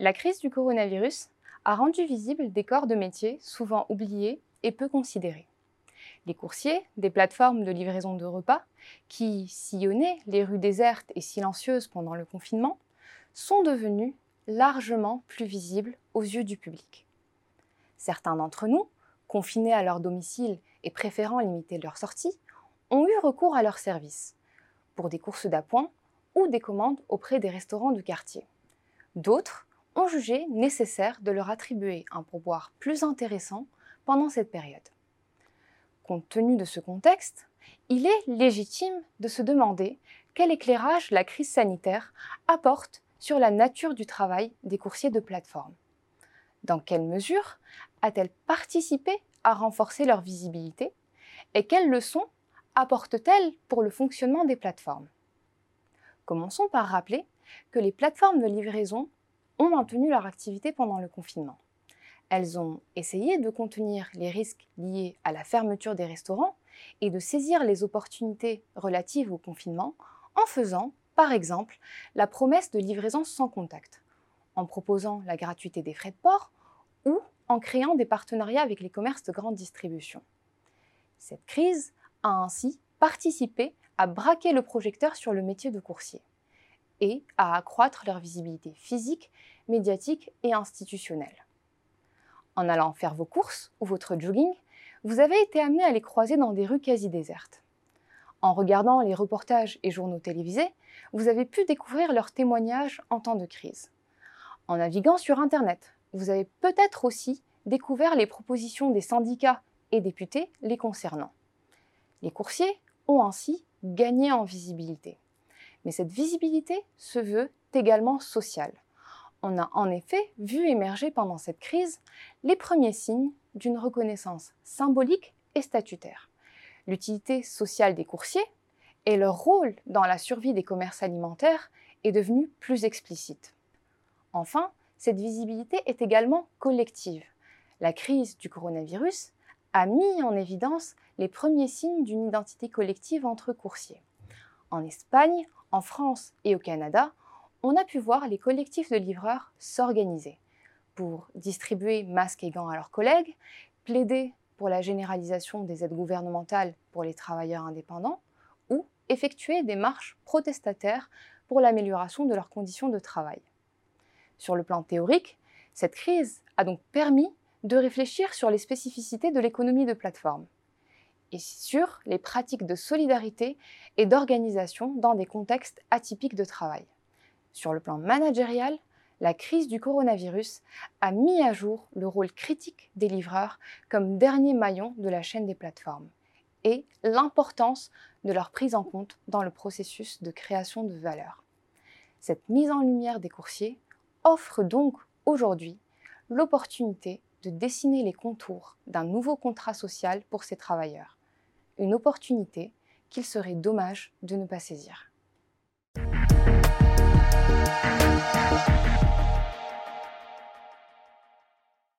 La crise du coronavirus a rendu visibles des corps de métier souvent oubliés et peu considérés. Les coursiers, des plateformes de livraison de repas, qui sillonnaient les rues désertes et silencieuses pendant le confinement, sont devenus largement plus visibles aux yeux du public. Certains d'entre nous, confinés à leur domicile et préférant limiter leur sortie, ont eu recours à leurs services, pour des courses d'appoint ou des commandes auprès des restaurants du quartier. D'autres ont jugé nécessaire de leur attribuer un pourboire plus intéressant pendant cette période. Compte tenu de ce contexte, il est légitime de se demander quel éclairage la crise sanitaire apporte sur la nature du travail des coursiers de plateforme. Dans quelle mesure a-t-elle participé à renforcer leur visibilité et quelles leçons apporte-t-elle pour le fonctionnement des plateformes? Commençons par rappeler que les plateformes de livraison ont maintenu leur activité pendant le confinement. Elles ont essayé de contenir les risques liés à la fermeture des restaurants et de saisir les opportunités relatives au confinement en faisant, par exemple, la promesse de livraison sans contact, en proposant la gratuité des frais de port ou en créant des partenariats avec les commerces de grande distribution. Cette crise a ainsi participé à braquer le projecteur sur le métier de coursier et à accroître leur visibilité physique, médiatique et institutionnelle. En allant faire vos courses ou votre jogging, vous avez été amené à les croiser dans des rues quasi désertes. En regardant les reportages et journaux télévisés, vous avez pu découvrir leurs témoignages en temps de crise. En naviguant sur Internet, vous avez peut-être aussi découvert les propositions des syndicats et députés les concernant. Les coursiers ont ainsi gagné en visibilité. Mais cette visibilité se veut également sociale. On a en effet vu émerger pendant cette crise les premiers signes d'une reconnaissance symbolique et statutaire. L'utilité sociale des coursiers et leur rôle dans la survie des commerces alimentaires est devenu plus explicite. Enfin, cette visibilité est également collective. La crise du coronavirus a mis en évidence les premiers signes d'une identité collective entre coursiers. En Espagne, en France et au Canada, on a pu voir les collectifs de livreurs s'organiser pour distribuer masques et gants à leurs collègues, plaider pour la généralisation des aides gouvernementales pour les travailleurs indépendants ou effectuer des marches protestataires pour l'amélioration de leurs conditions de travail. Sur le plan théorique, cette crise a donc permis de réfléchir sur les spécificités de l'économie de plateforme et sur les pratiques de solidarité et d'organisation dans des contextes atypiques de travail. Sur le plan managérial, la crise du coronavirus a mis à jour le rôle critique des livreurs comme dernier maillon de la chaîne des plateformes et l'importance de leur prise en compte dans le processus de création de valeur. Cette mise en lumière des coursiers offre donc aujourd'hui l'opportunité de dessiner les contours d'un nouveau contrat social pour ces travailleurs une opportunité qu'il serait dommage de ne pas saisir.